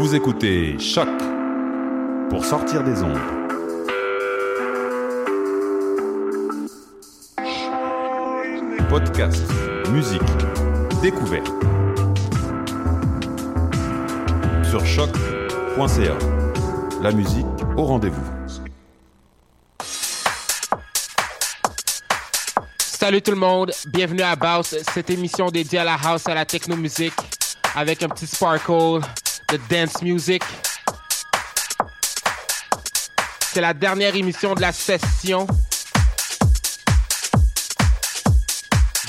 Vous écoutez Choc pour sortir des ondes. Podcast, musique, découverte. Sur choc.ca. La musique au rendez-vous. Salut tout le monde, bienvenue à Baus, cette émission dédiée à la house, à la techno-musique, avec un petit sparkle de dance music. C'est la dernière émission de la session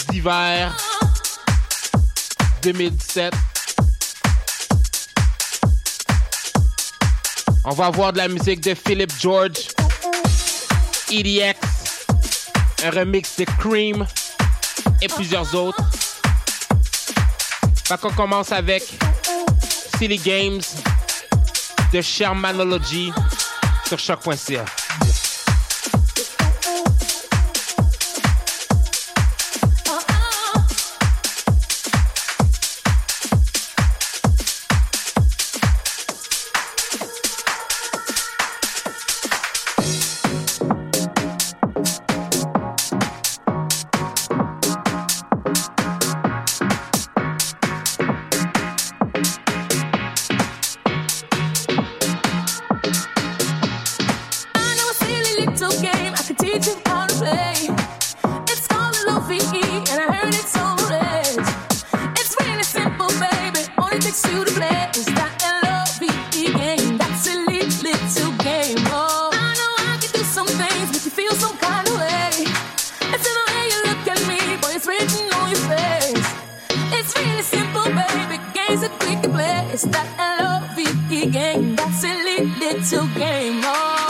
d'hiver 2017. On va avoir de la musique de Philip George, EDX, un remix de Cream et plusieurs autres. Fait qu'on commence avec Silly Games de Shermanology sur choc.ca. It's really simple, baby. Games we can play. It's that L-O-V-E game. That silly little game. Oh.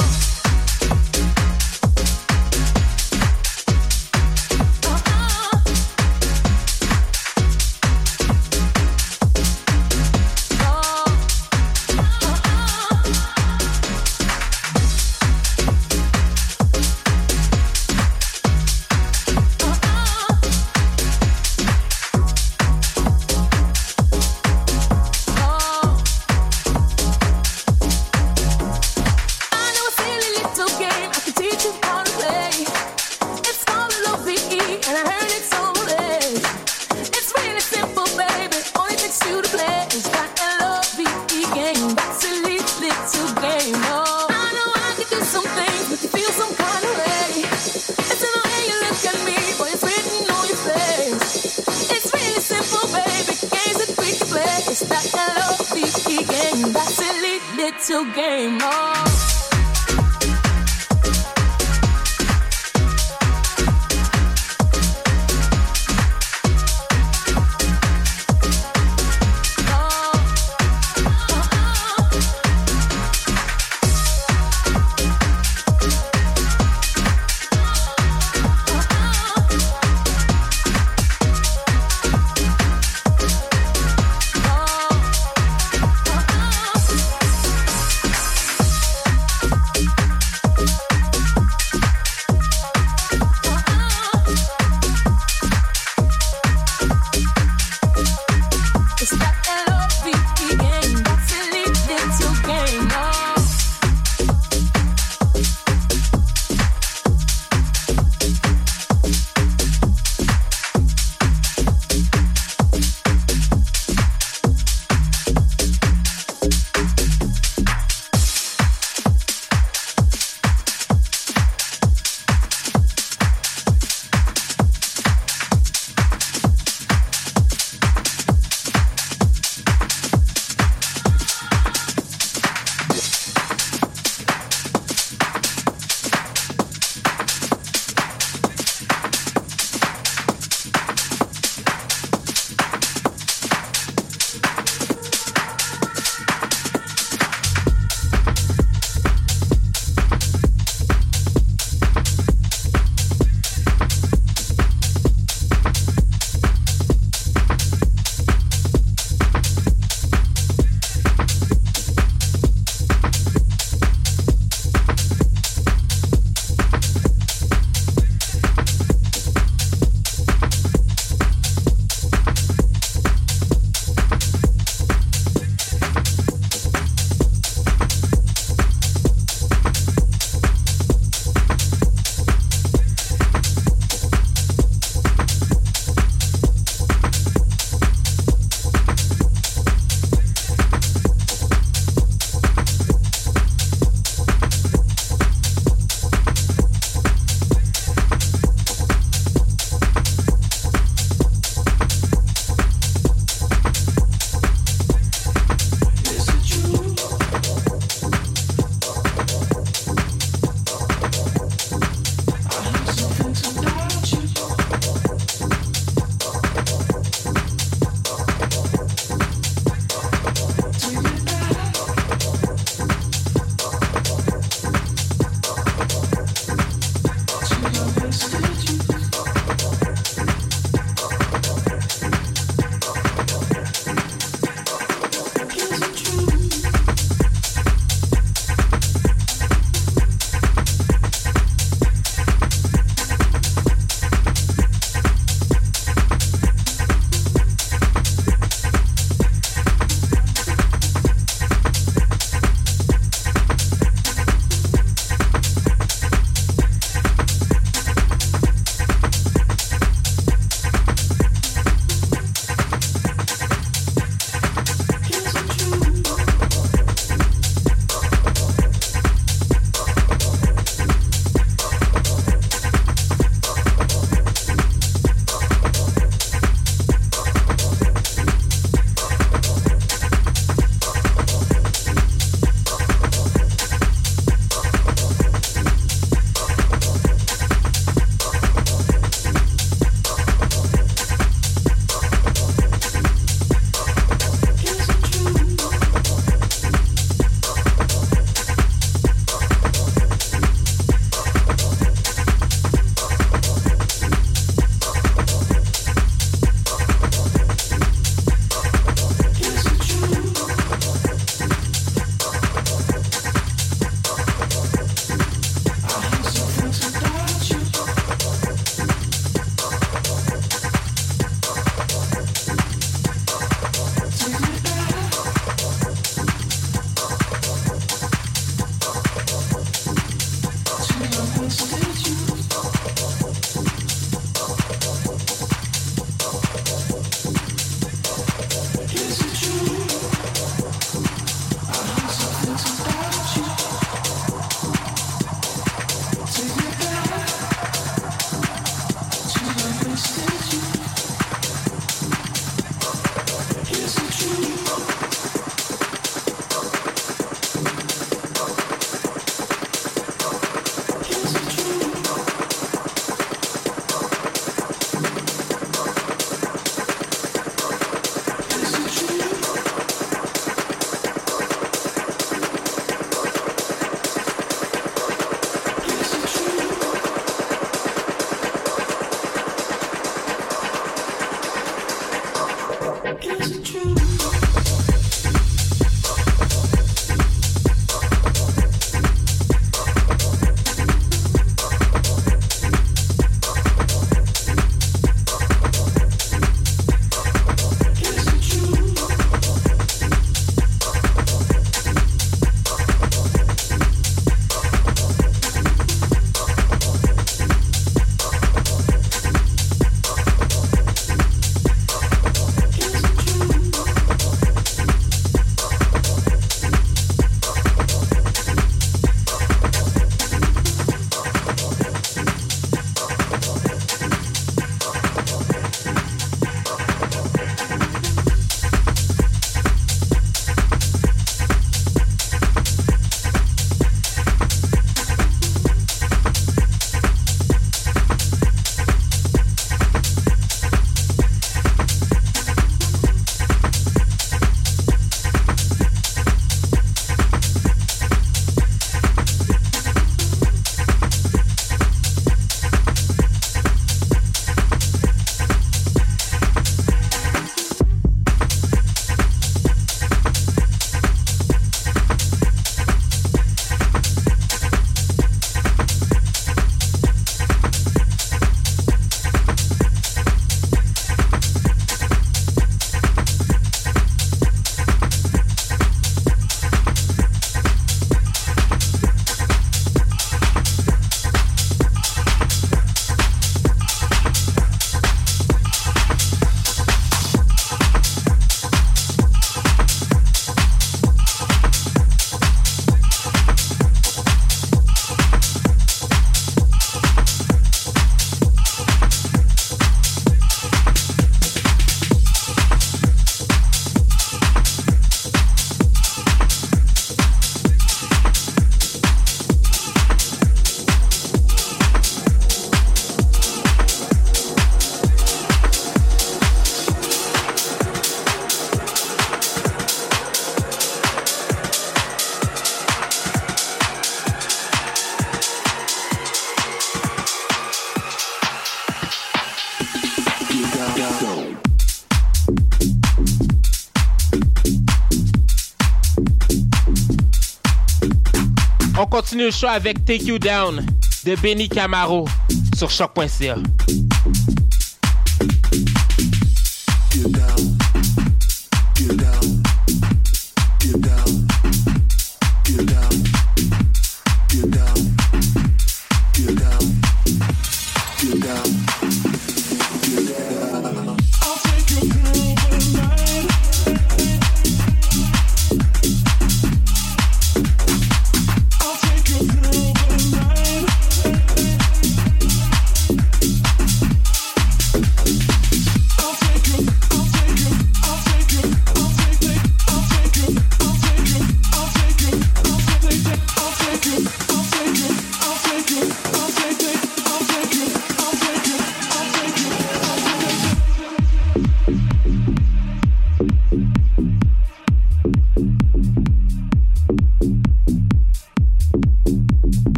Continue le show avec Take You Down de Benny Camaro sur choc.ca.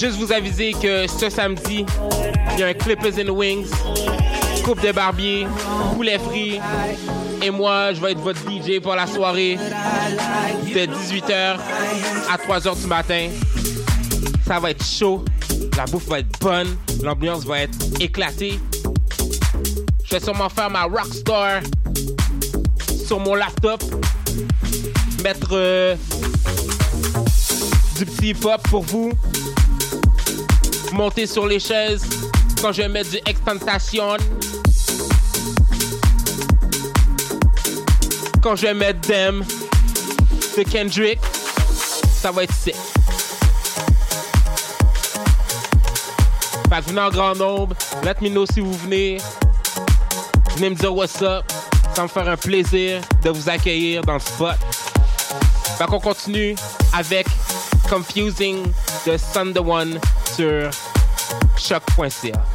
juste vous aviser que ce samedi, il y a un Clippers in the Wings, coupe de barbier, poulet frit, et moi, je vais être votre DJ pour la soirée de 18h à 3h du matin. Ça va être chaud, la bouffe va être bonne, l'ambiance va être éclatée. Je vais sûrement faire ma rockstar sur mon laptop, mettre euh, du petit hip-hop pour vous. Monter sur les chaises quand je vais mettre du extentation. Quand je vais mettre Them de Kendrick, ça va être sick. Fait venez en grand nombre. Let me know si vous venez. Venez me dire what's up. Ça me faire un plaisir de vous accueillir dans le spot. Fait qu'on continue avec Confusing de the One sur choc.ca.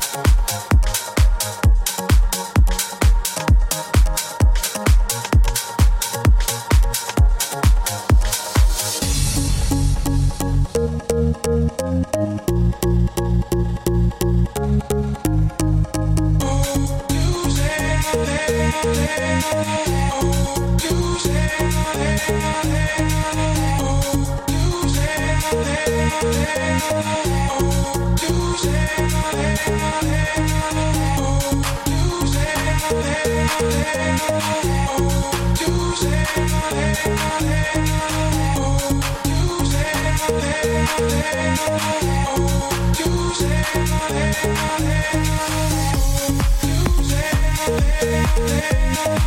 Yeah.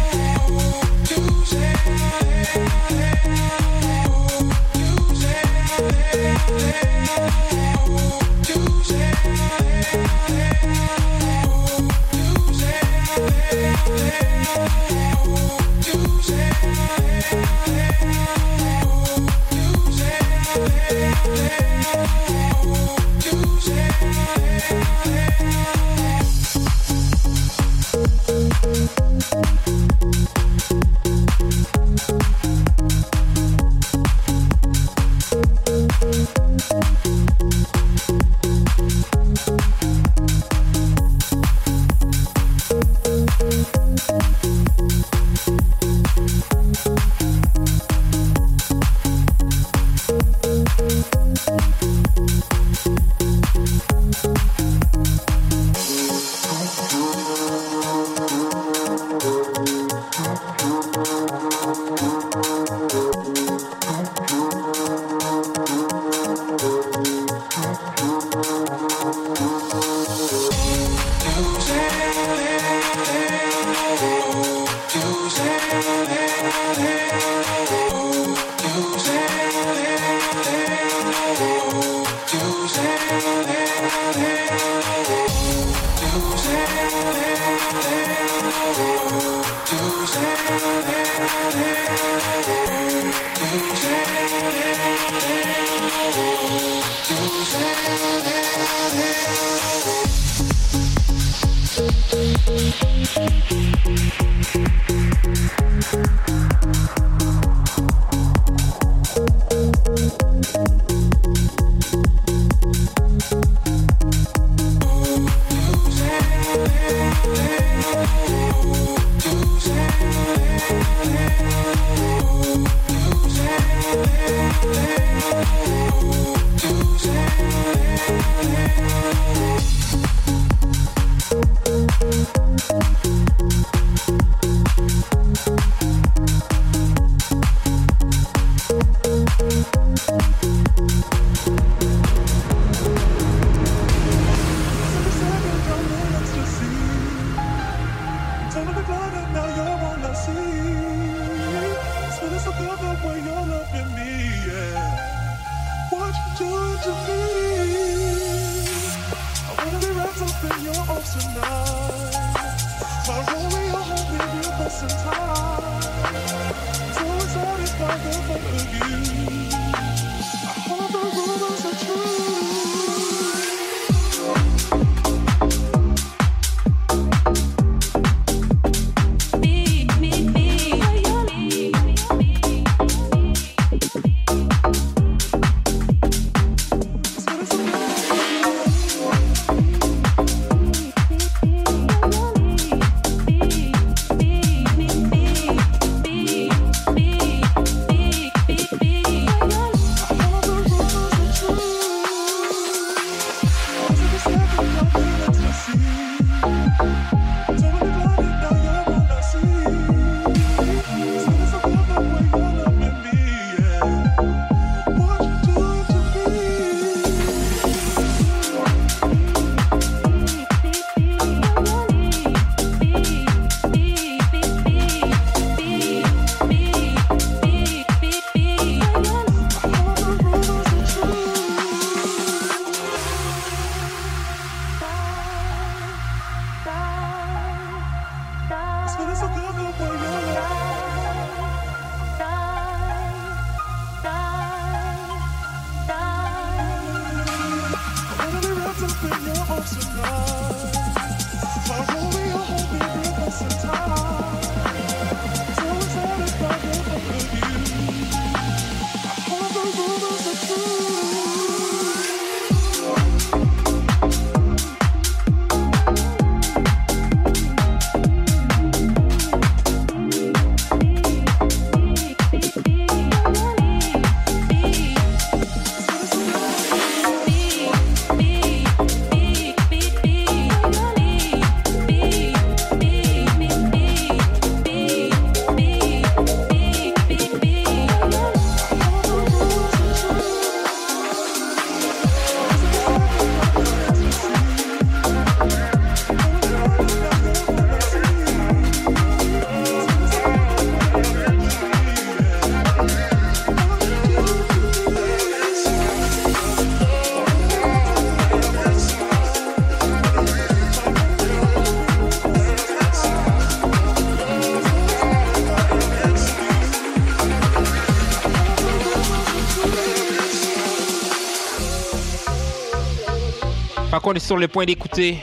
Est sur le point d'écouter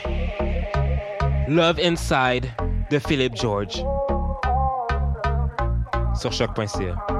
Love Inside de Philip George sur choc.ca.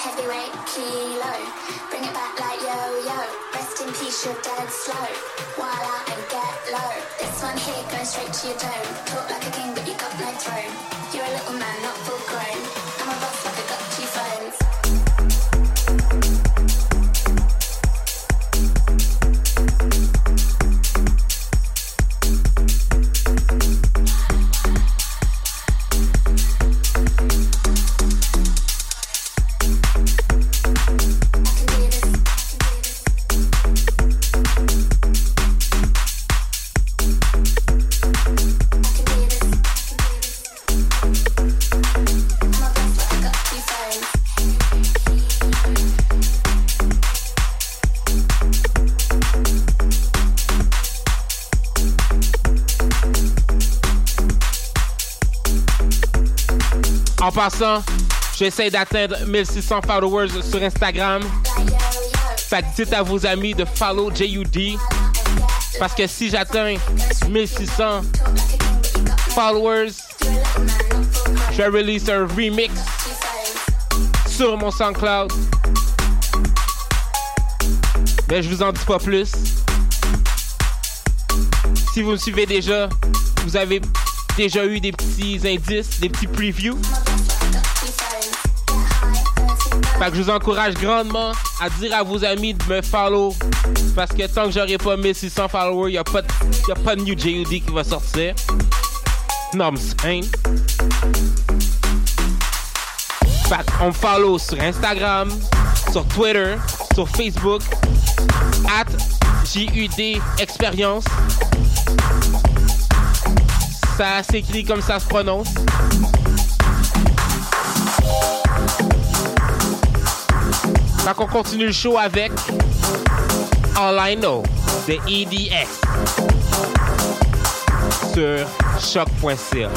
Heavyweight kilo, bring it back like yo-yo. Rest in peace, you're dead slow. While out and get low. This one here goes straight to your dome. Talk like a king, but you got no throne. You're a little man, not full grown. Passant, j'essaie d'atteindre 1600 followers sur Instagram. Fait dites à vos amis de follow JUD. Parce que si j'atteins 1600 followers, je vais release un remix sur mon SoundCloud. Mais je vous en dis pas plus. Si vous me suivez déjà, vous avez déjà eu des petits indices, des petits previews. Fait que je vous encourage grandement à dire à vos amis de me follow. Parce que tant que j'aurai pas 1600 followers, n'y a, pas de- y a pas de new JUD qui va sortir. Non, saying. Fait qu'on me follow sur Instagram, sur Twitter, sur Facebook, at JUD Expérience. Ça s'écrit comme ça se prononce. Fait qu'on continue le show avec All I Know de EDX sur choc.ca.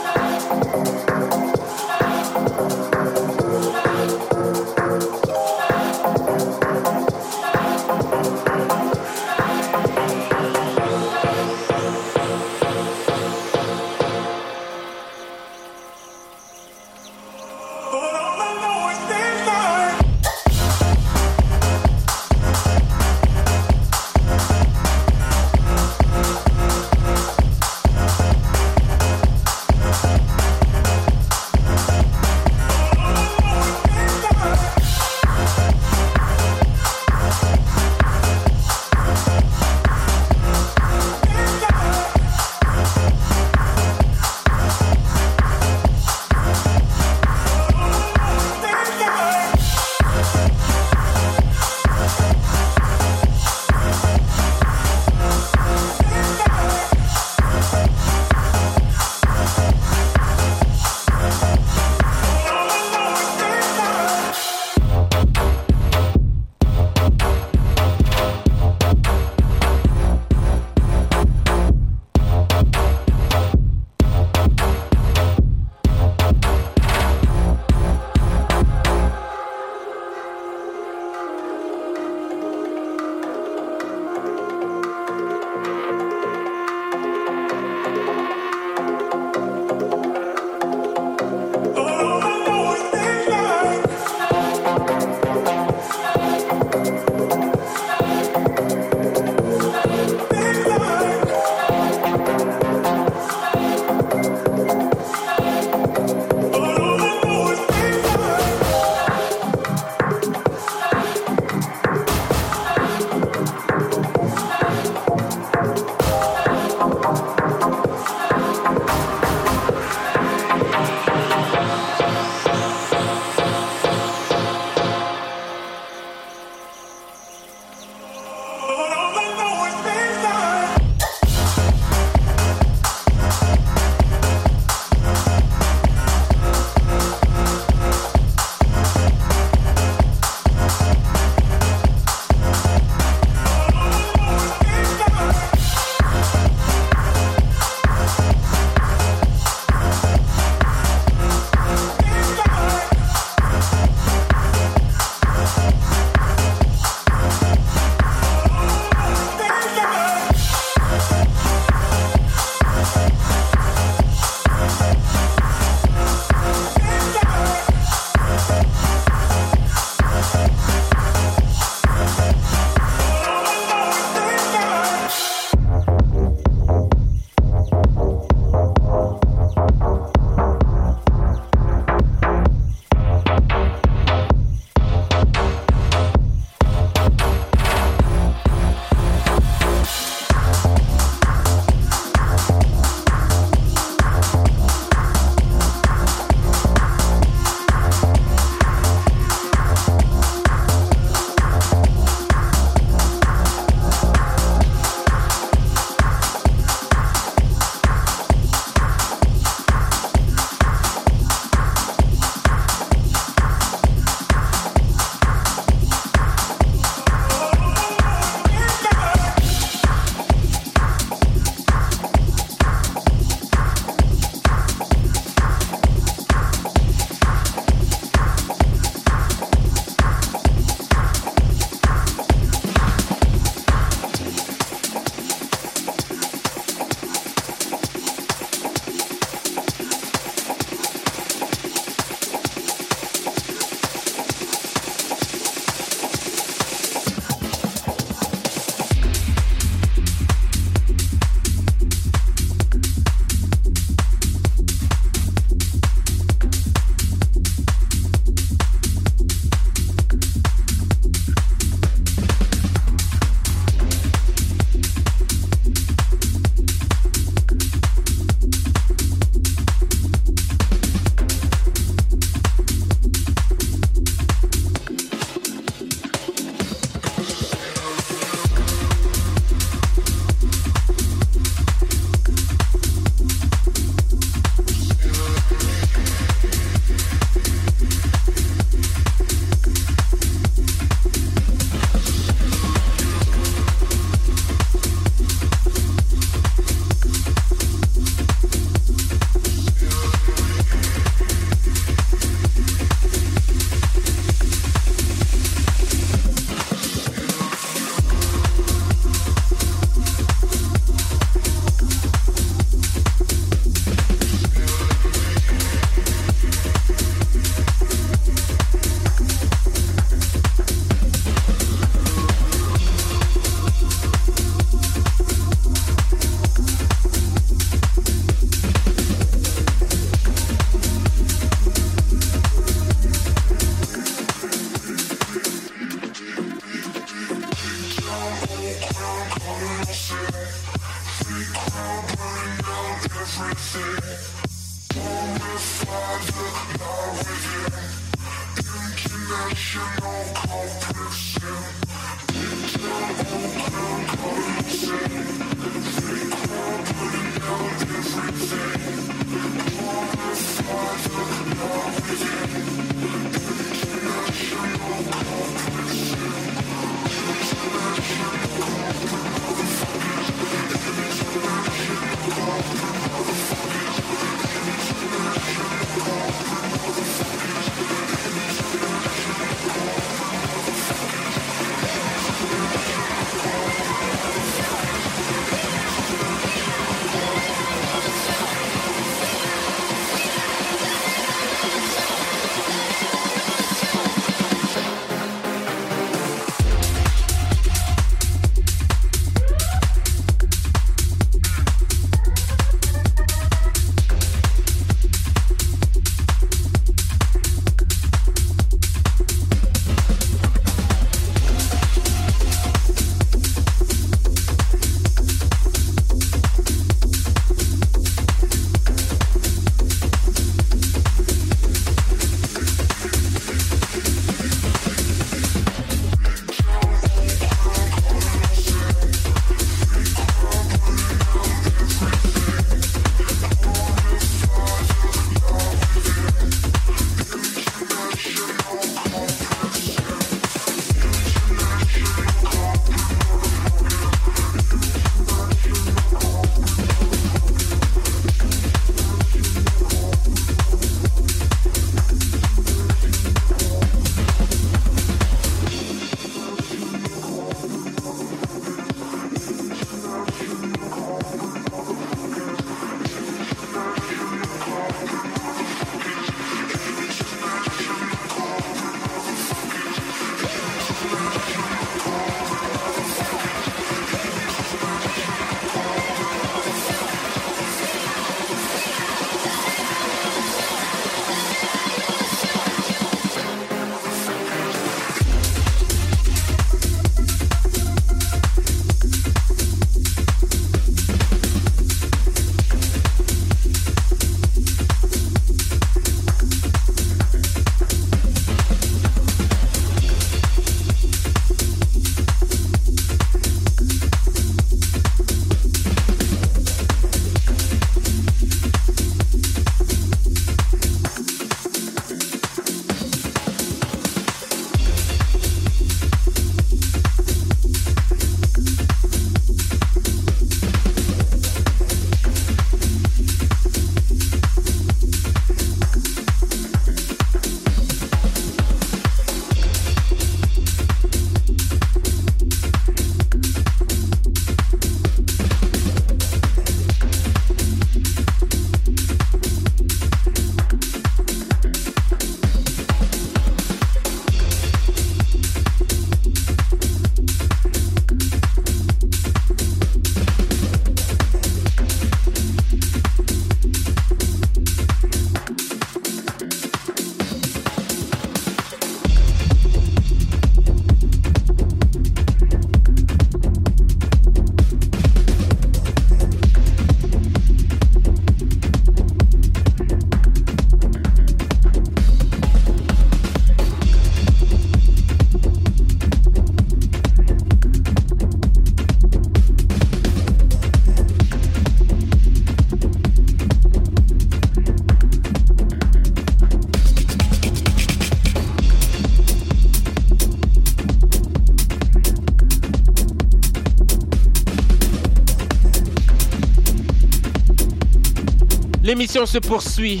L'émission se poursuit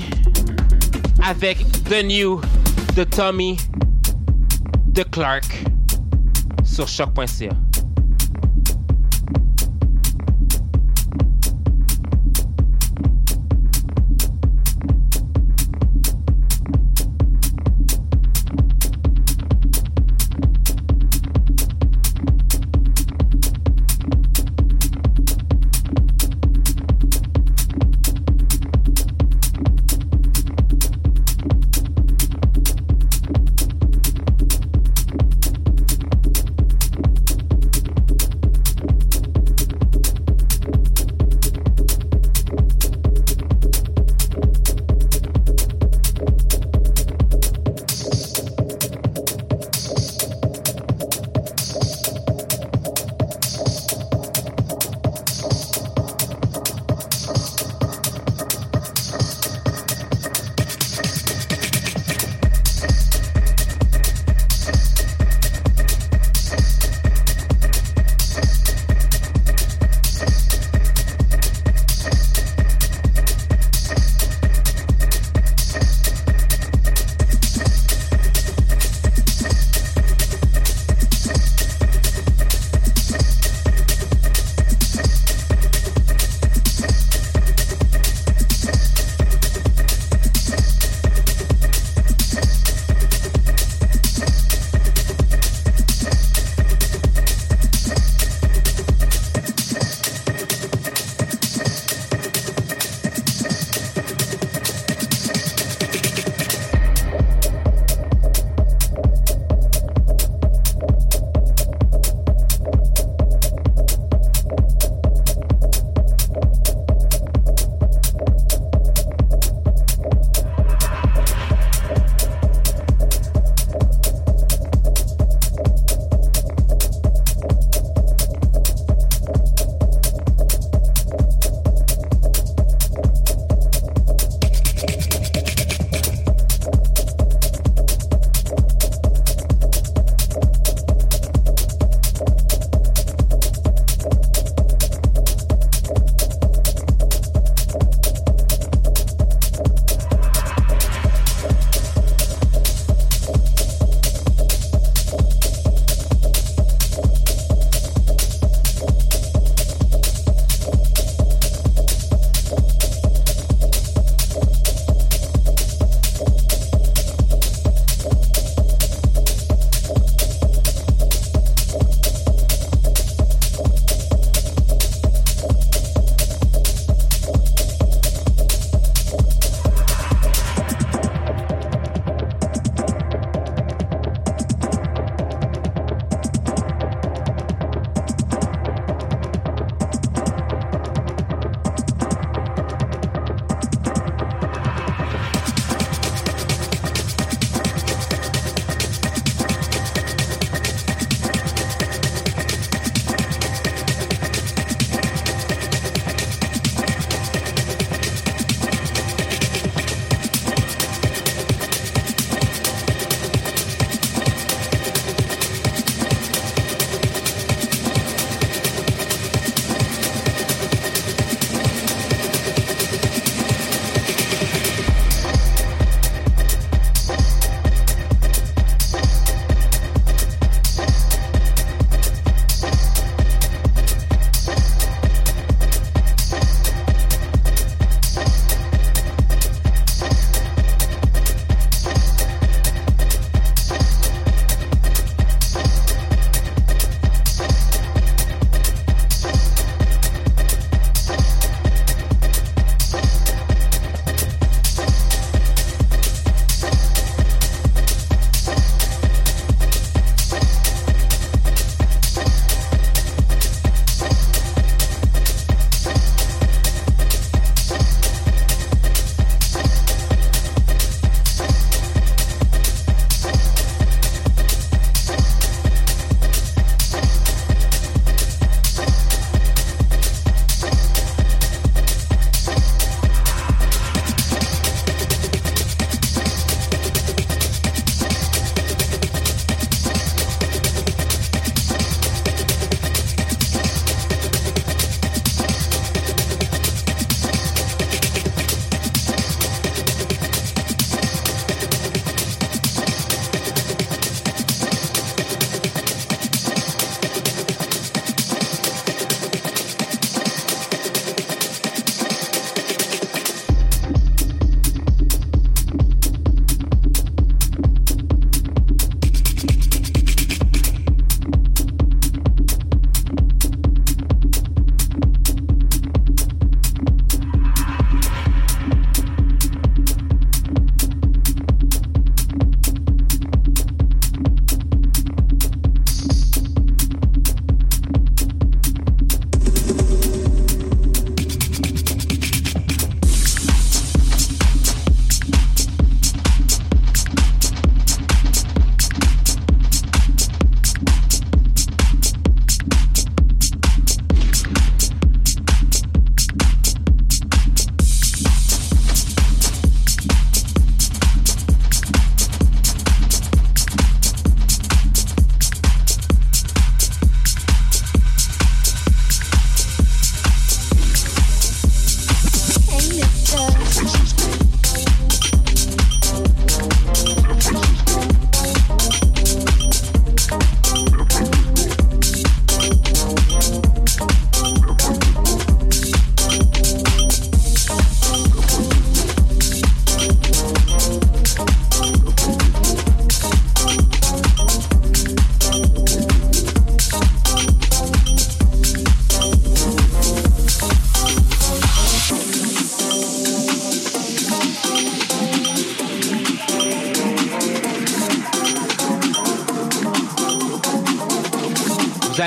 avec The New de Tommy de Clark sur choc.ca.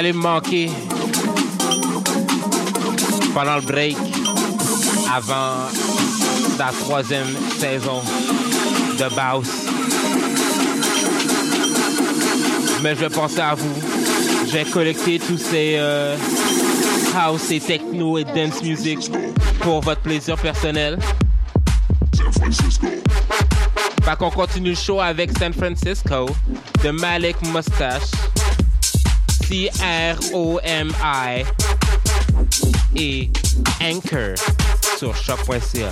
allez me manquer pendant le break avant la troisième saison de Baus. Mais je vais penser à vous. Je vais collecter tous ces euh, house et techno et dance music pour votre plaisir personnel. Fait qu'on continue le show avec San Francisco de Malik Mustache, C-R-O-M-I et Anchor sur choc.ca.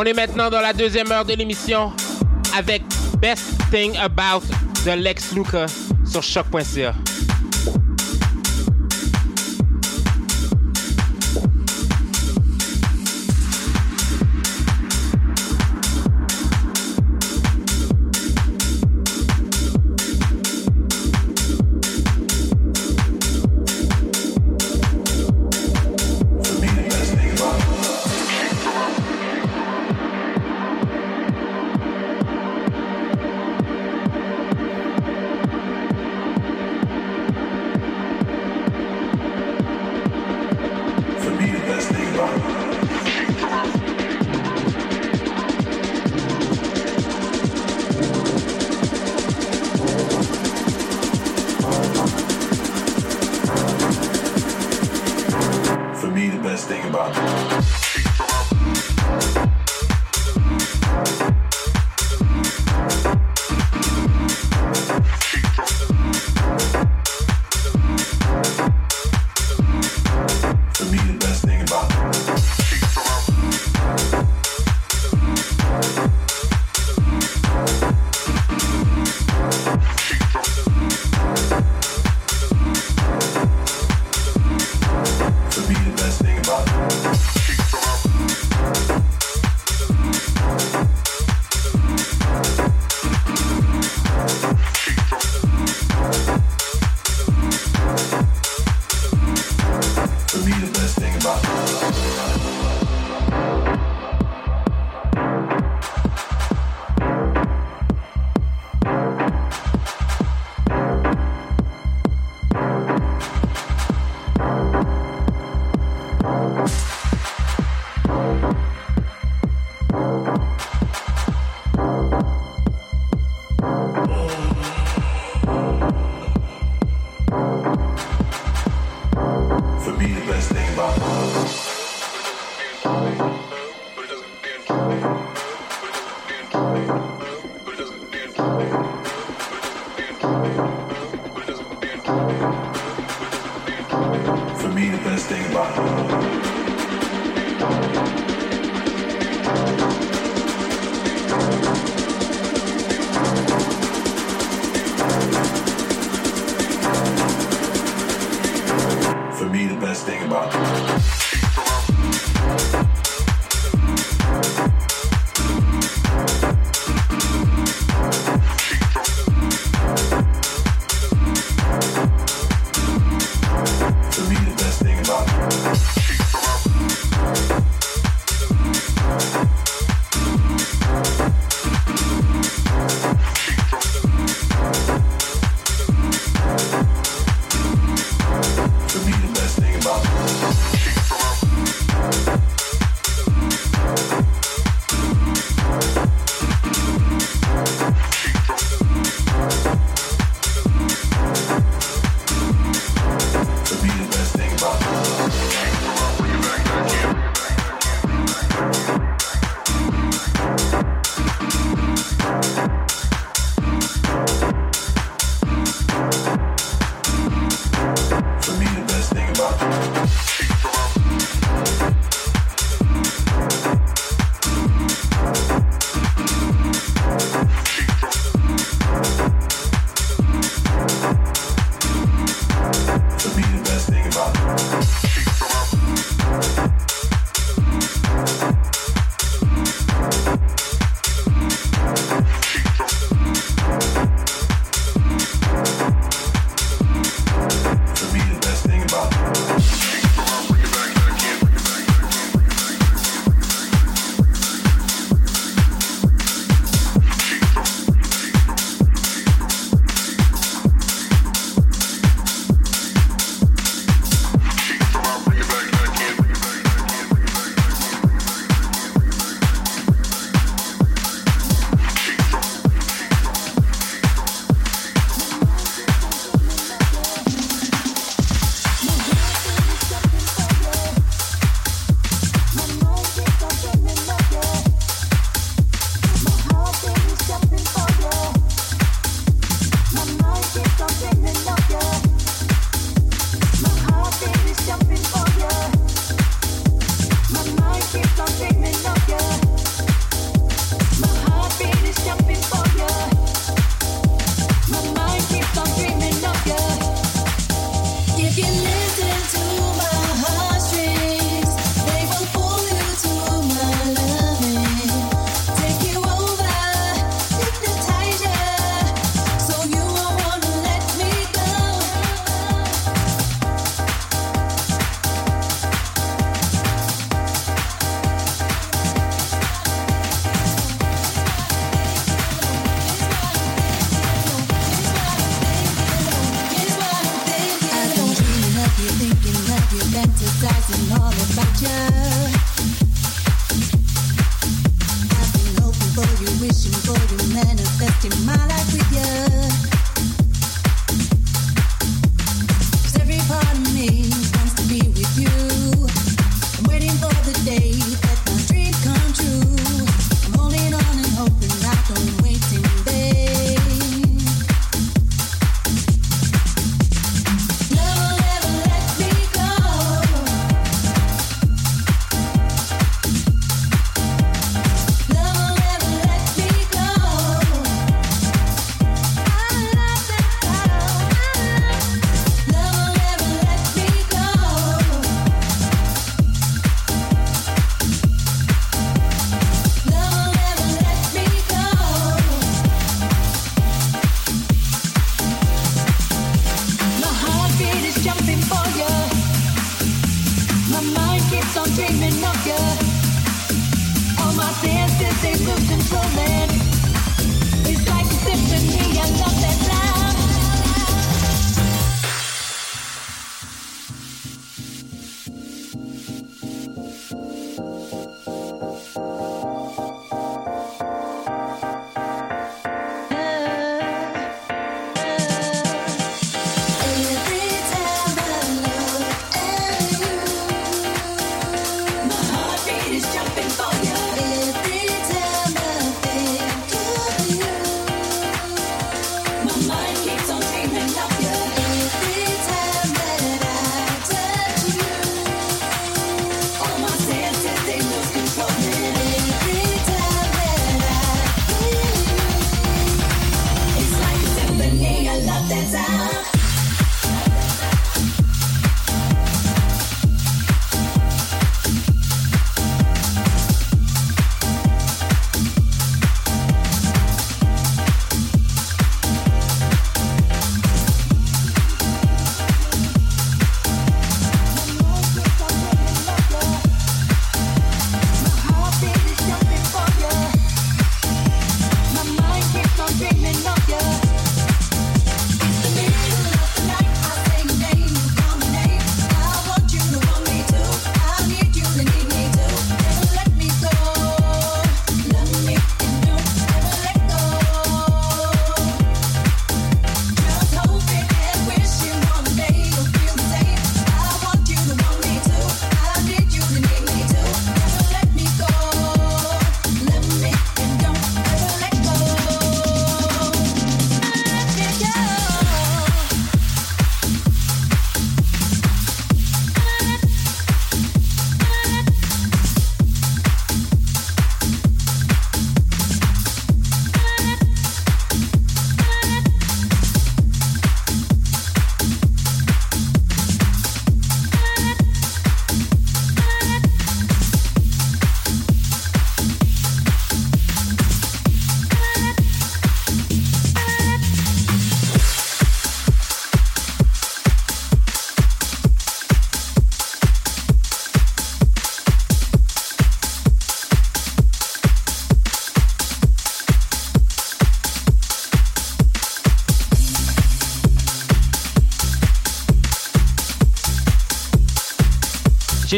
On est maintenant dans la deuxième heure de l'émission avec Best Thing About the Lex Luca sur choc.ca.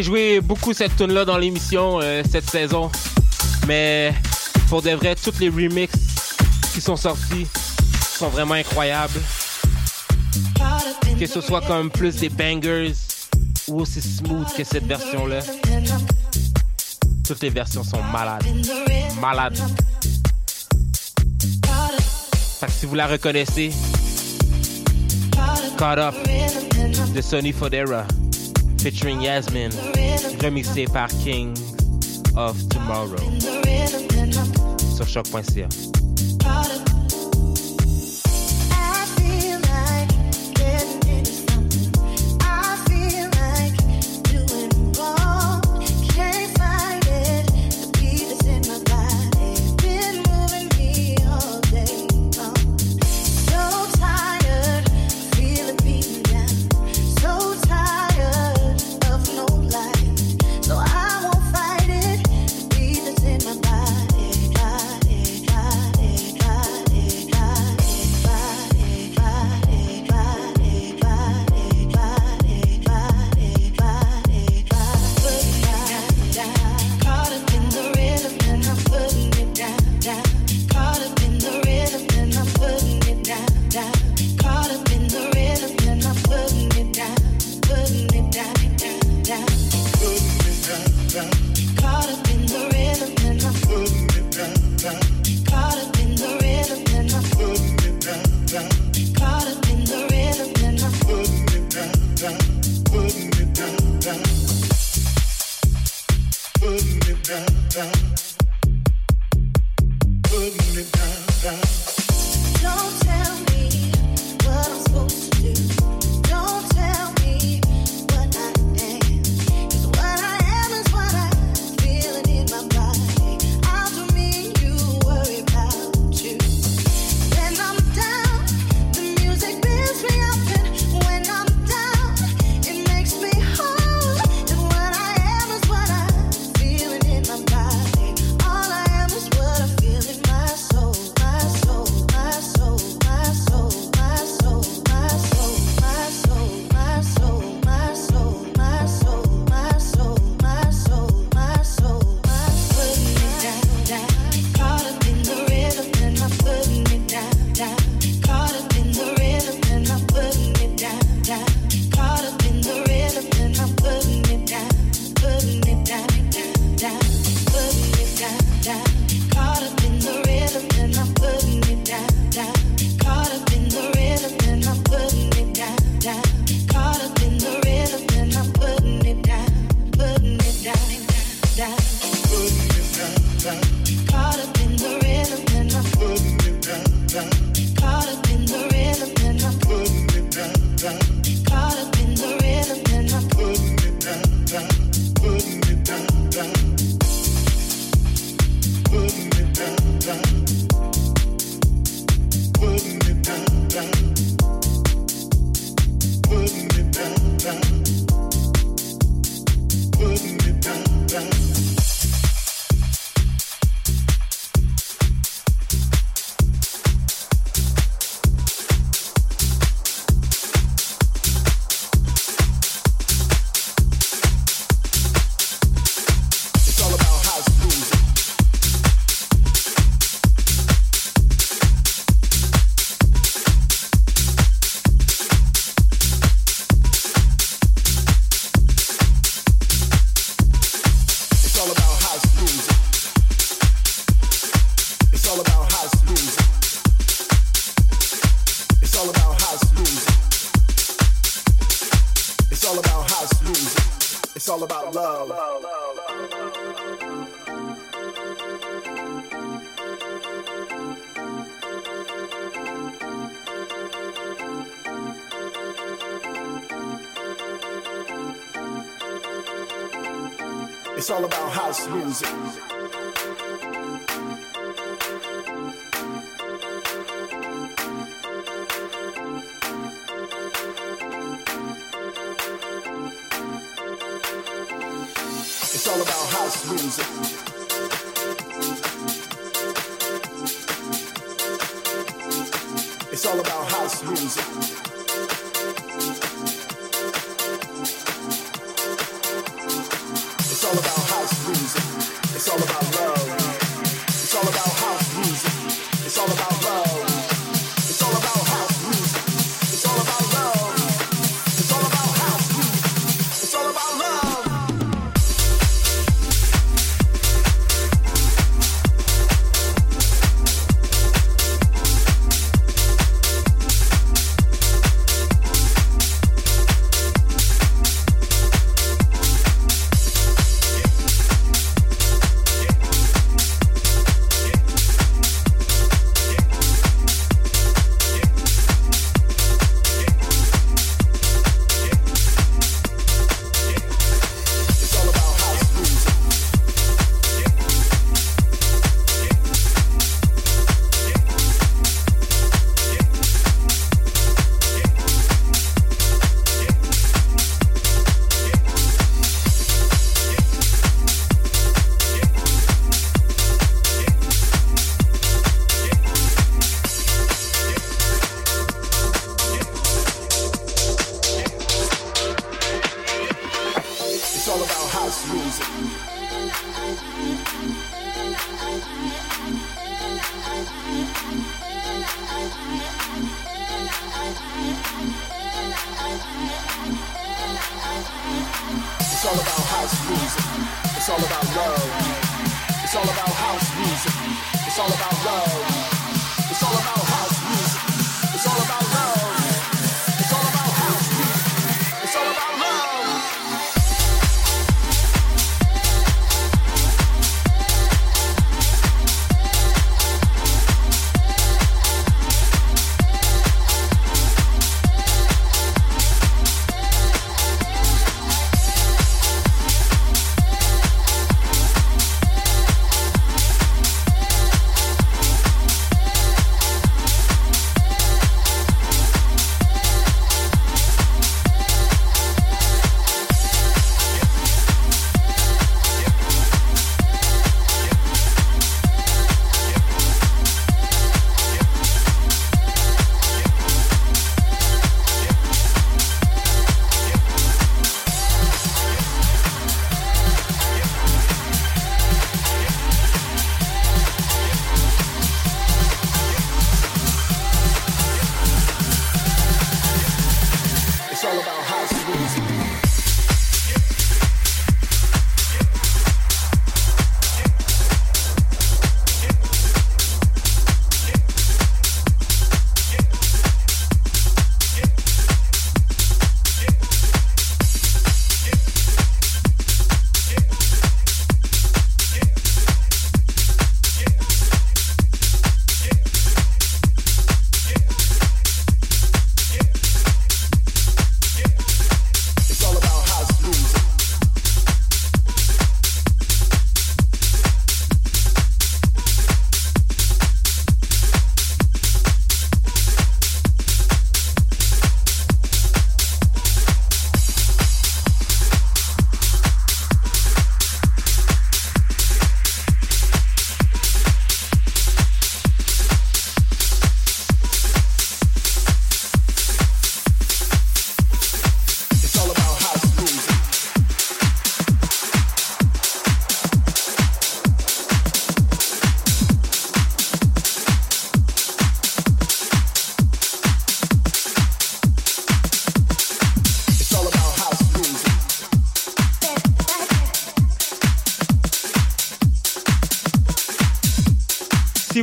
J'ai joué beaucoup cette tune là dans l'émission euh, cette saison, mais pour de vrai, toutes les remixes qui sont sortis sont vraiment incroyables. Que ce soit comme plus des bangers ou aussi smooth que cette version là. Toutes les versions sont malades. Malades. Fait que si vous la reconnaissez, Caught Up de Sonny Fodera. featuring Yasmin, remixé par King of Tomorrow. Sur choc.ca.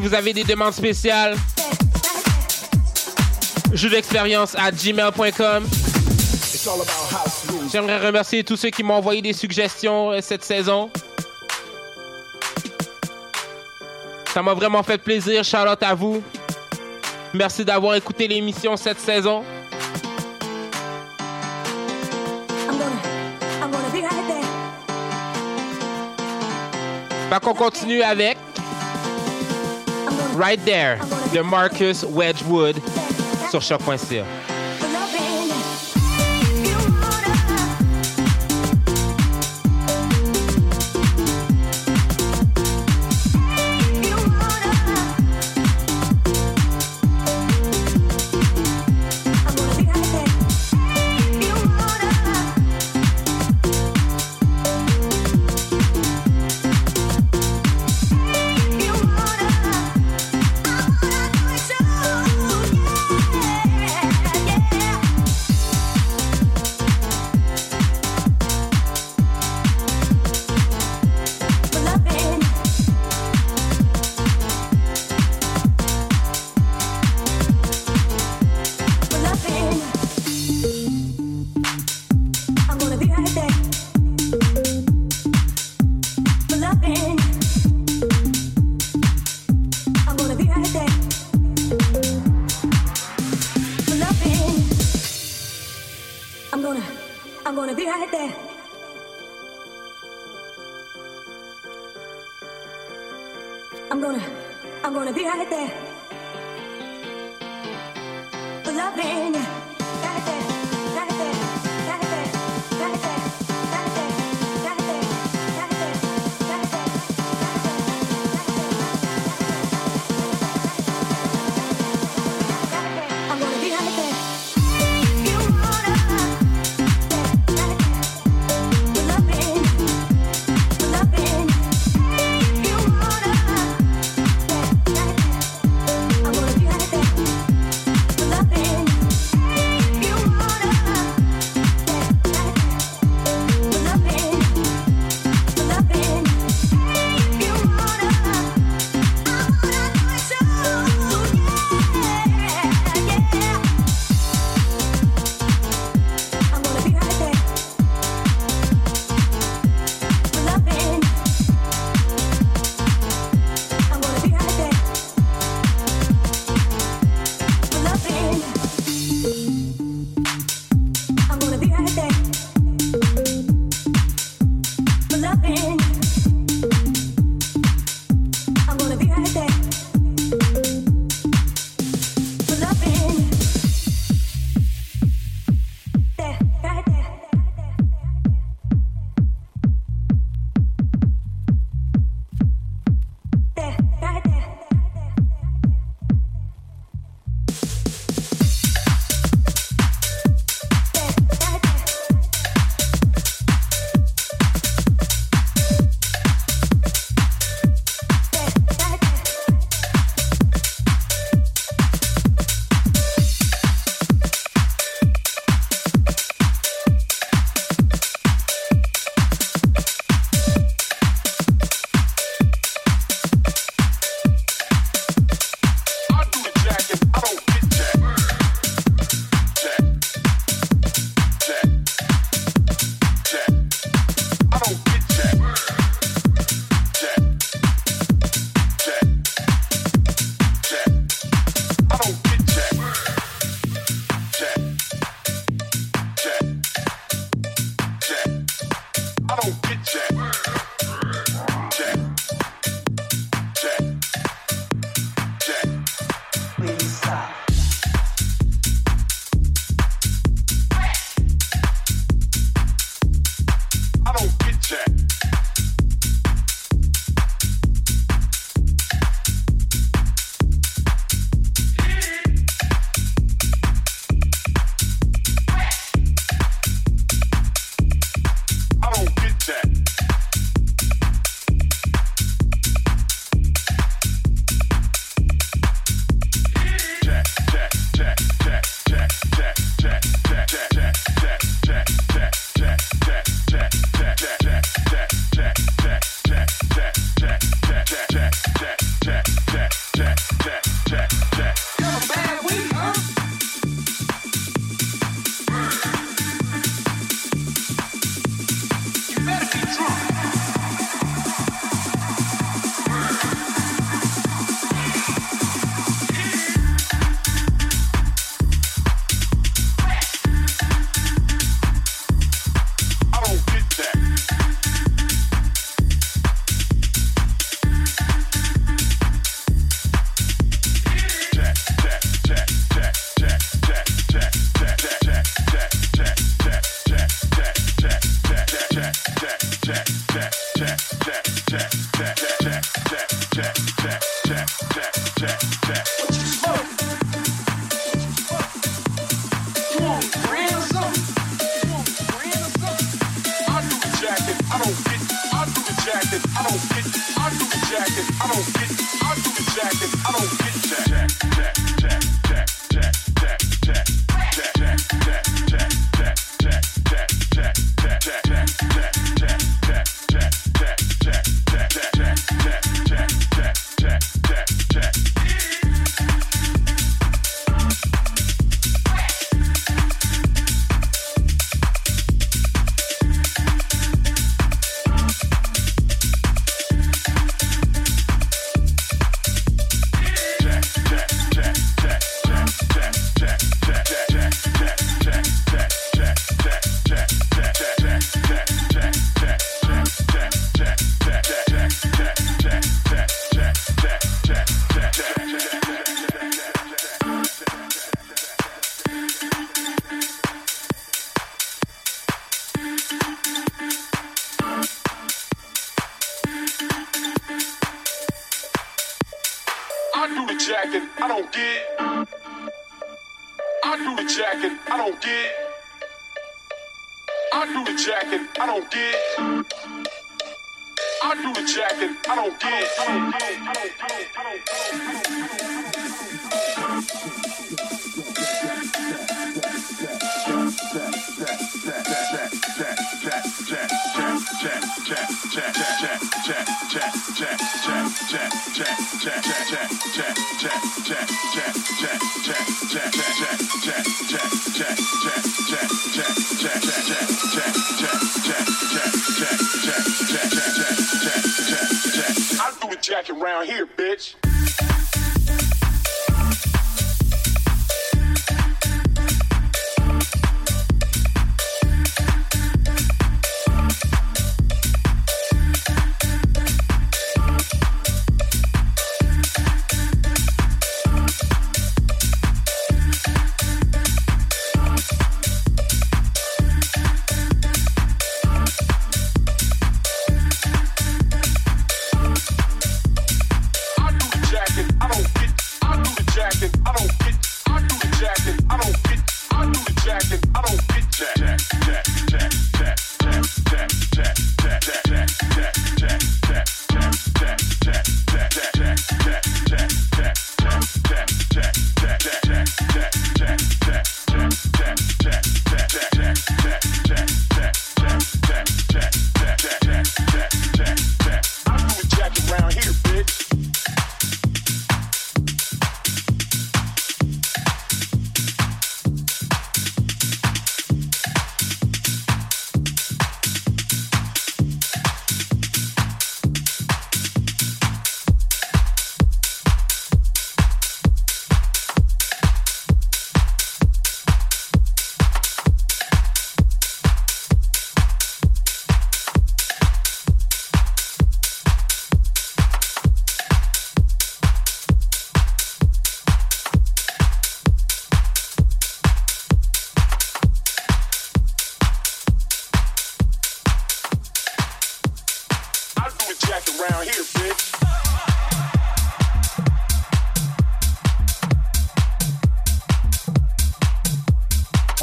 vous avez des demandes spéciales, jeu d'expérience à gmail.com. J'aimerais remercier tous ceux qui m'ont envoyé des suggestions euh, cette saison. Ça m'a vraiment fait plaisir, Charlotte, à vous. Merci d'avoir écouté l'émission cette saison. Bah qu'on continue avec Right there, the Marcus Wedgwood social choc.ca.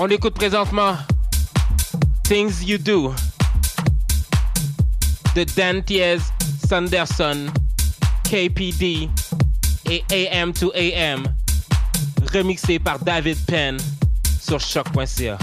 On l'écoute présentement. Things You Do de Dantiez Sanderson, KPD et AM to AM, remixé par David Penn sur choc.ca.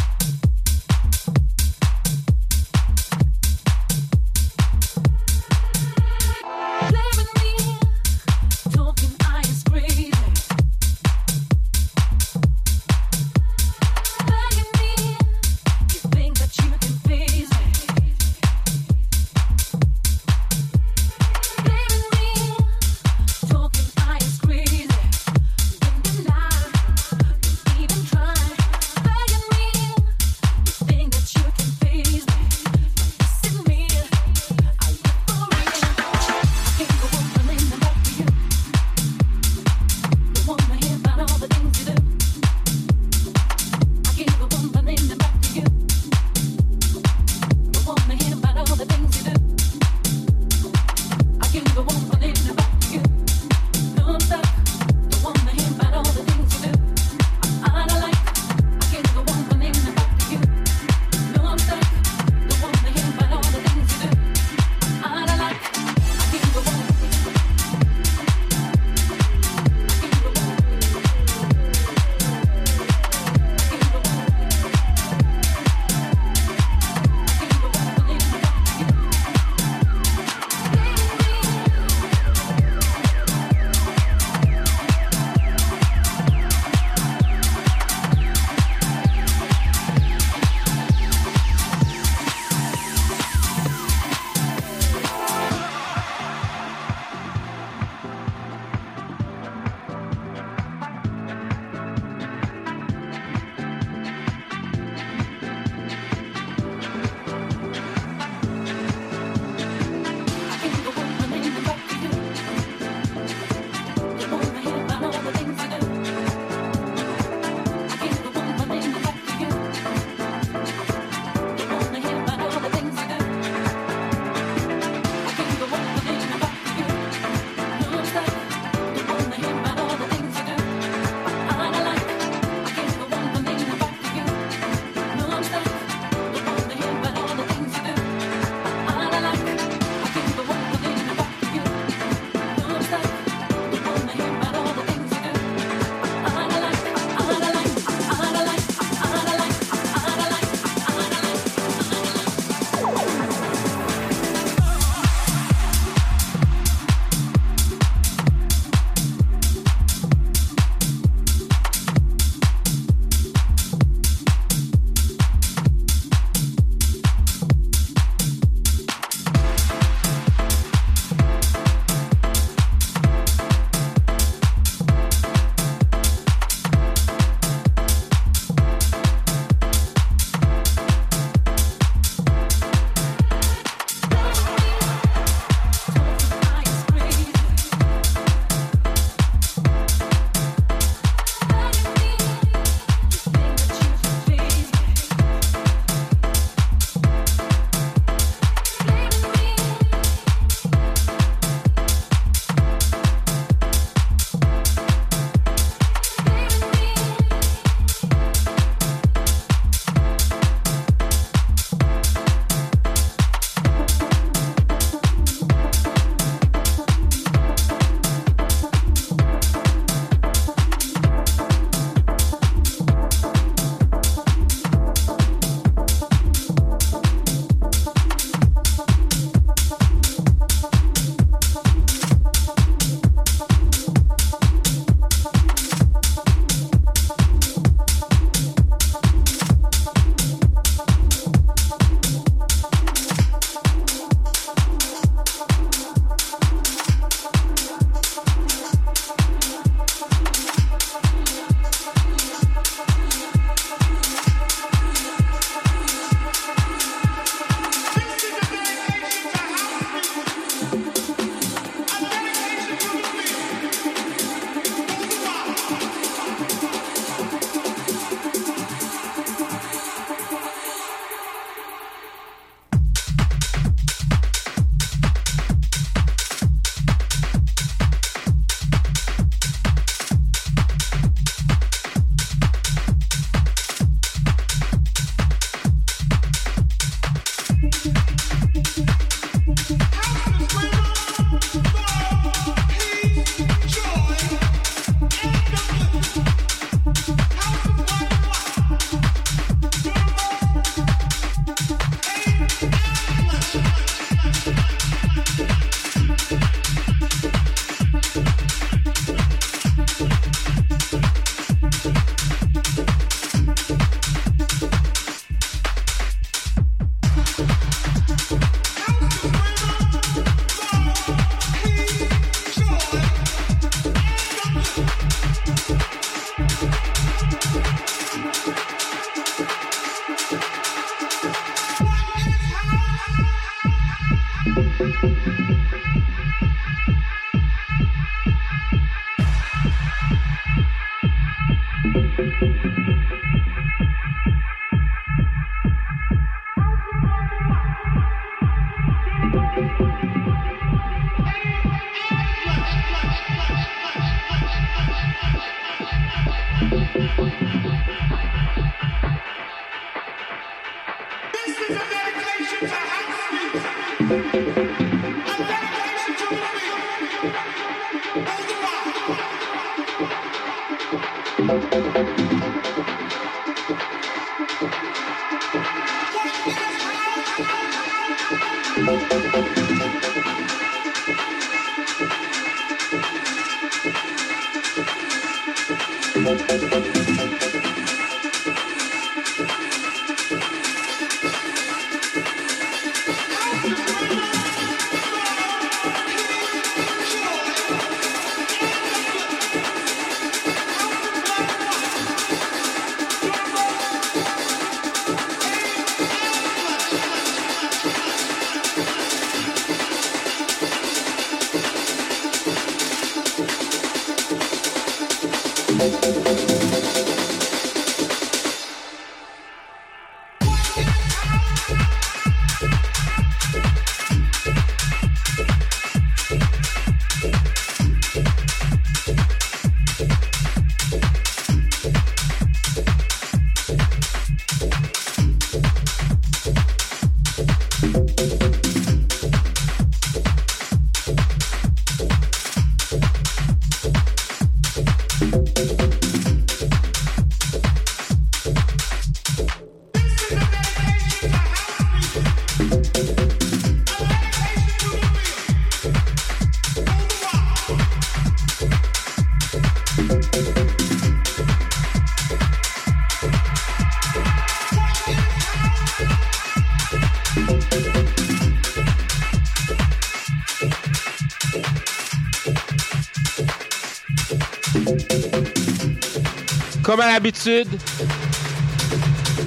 Comme à l'habitude,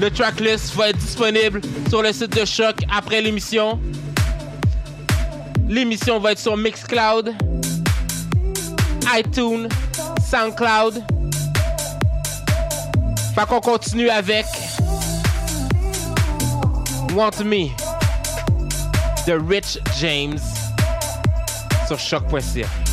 le tracklist va être disponible sur le site de Choc après l'émission. L'émission va être sur Mixcloud, iTunes, SoundCloud. Fait qu'on continue avec Want Me de Rich James sur choc.ca.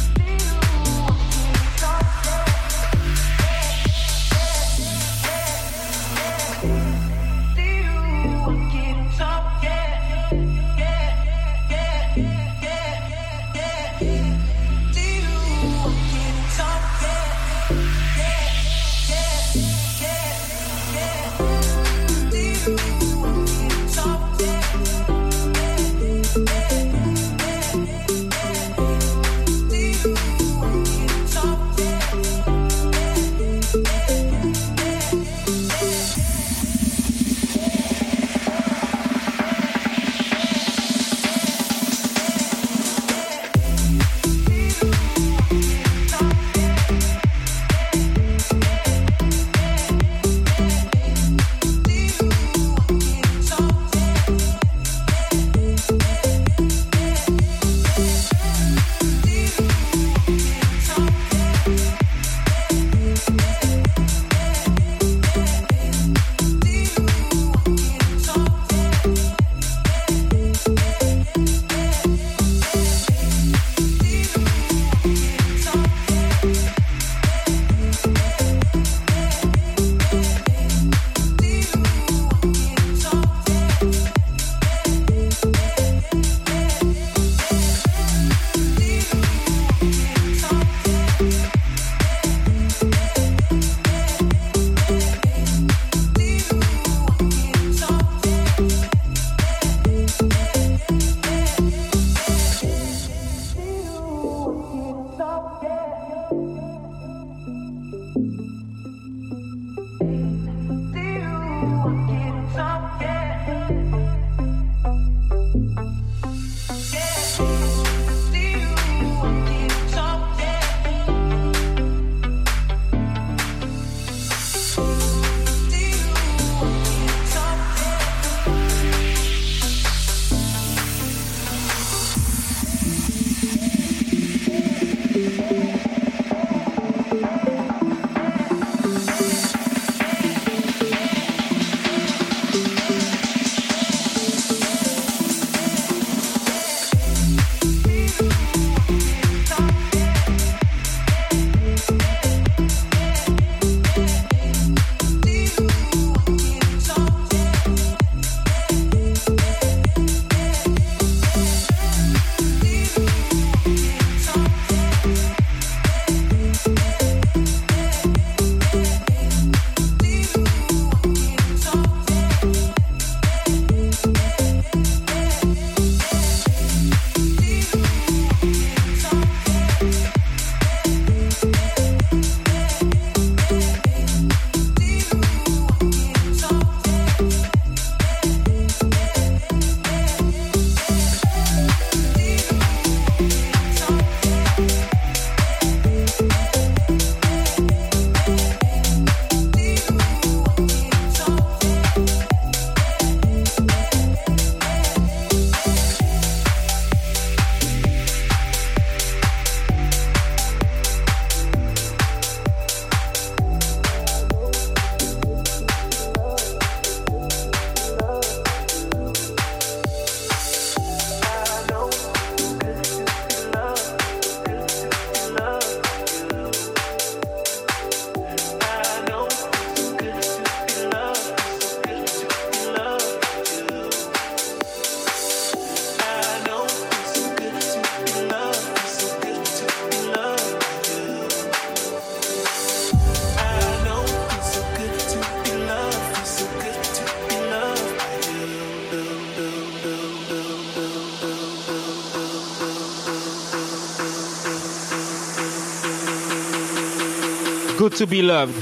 to be loved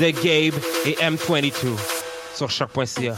de Gabe et M22 sur choc.ca.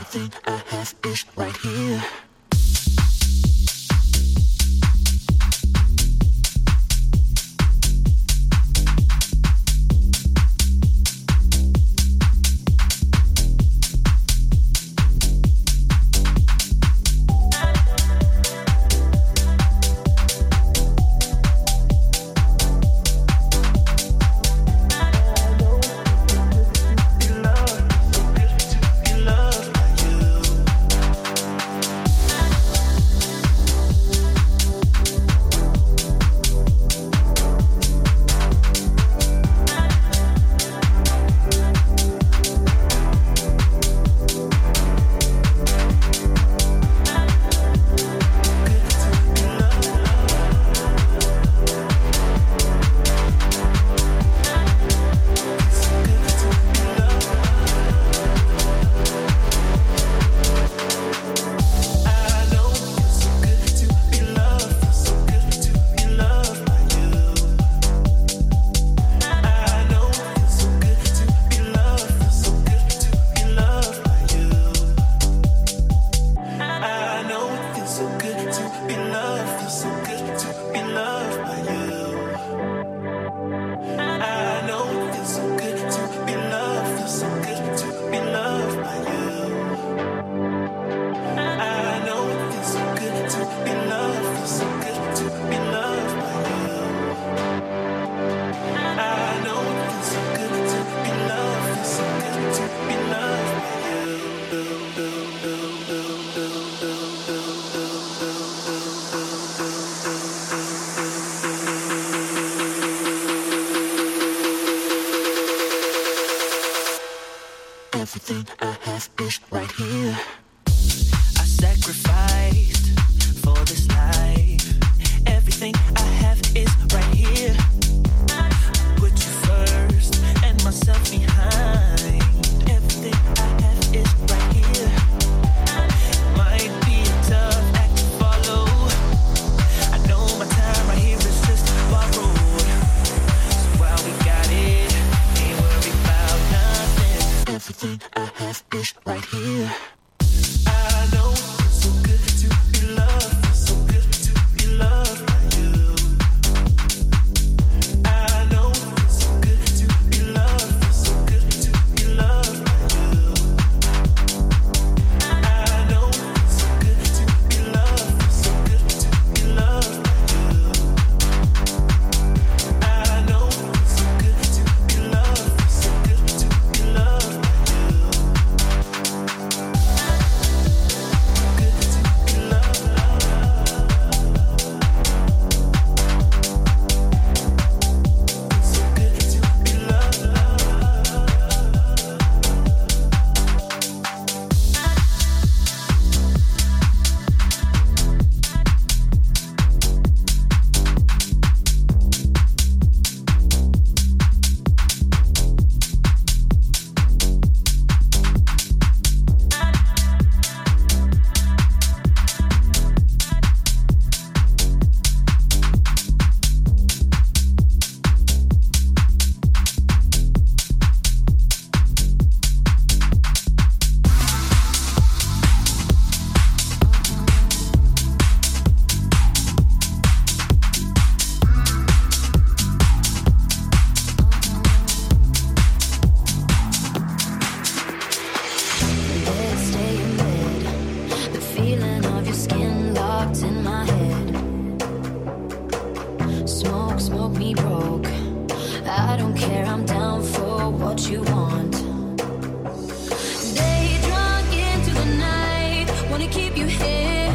wanna keep you here,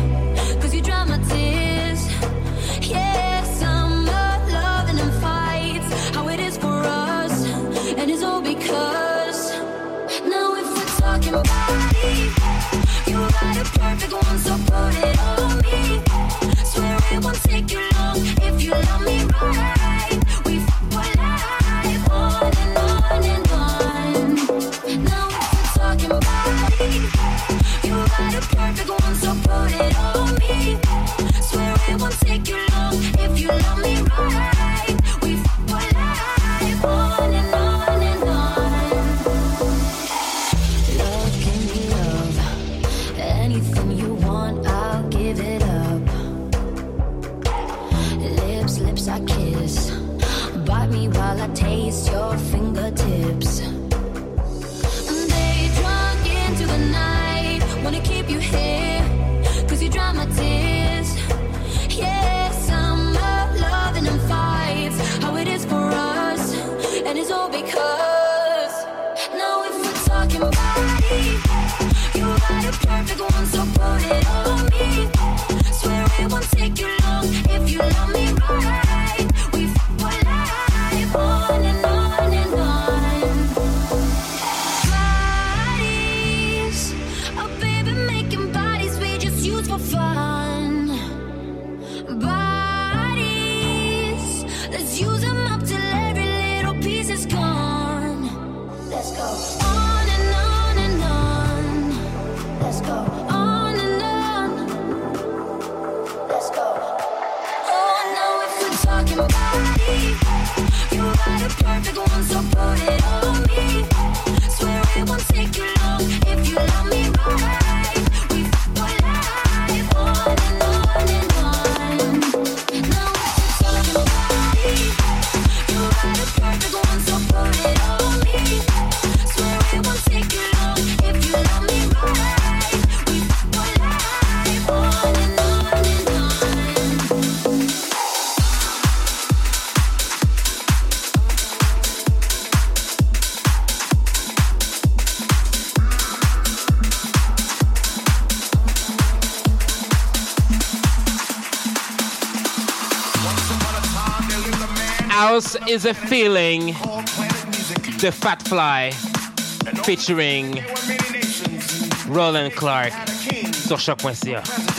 cause you dry my tears. Yeah, summer, and fights, how it is for us, and it's all because now if we're talking body, you got a perfect one, so put it on me. Swear it won't take you long if you love me right. house is a feeling. The Fat Fly featuring Roland Clark sur choc.ca.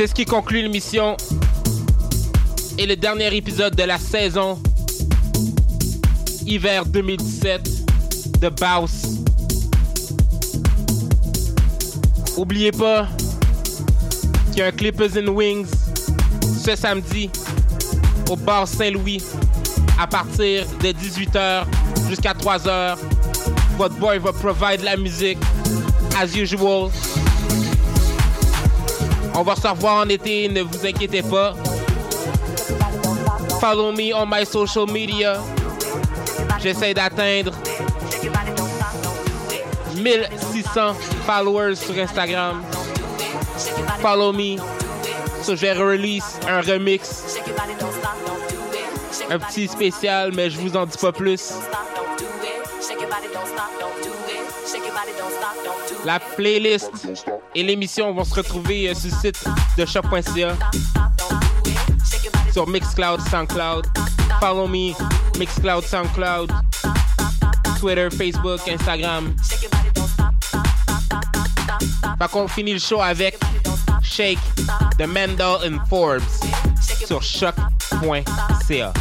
C'est ce qui conclut l'émission et le dernier épisode de la saison hiver 2017 de Baus. Oubliez pas qu'il y a un Clippers and Wings ce samedi au bar Saint-Louis à partir de 18h jusqu'à 3h. Votre boy va provide la musique as usual. On va se revoir en été, ne vous inquiétez pas. Follow me on my social media. J'essaie d'atteindre 1600 followers sur Instagram. Follow me. So, je release un remix. Un petit spécial, mais je vous en dis pas plus. La playlist et l'émission vont se retrouver euh, sur le site de shop.ca sur Mixcloud, Soundcloud. Follow me, Mixcloud, Soundcloud, Twitter, Facebook, Instagram. Fait qu'on finit le show avec Shake de Mendel and Forbes sur choc.ca.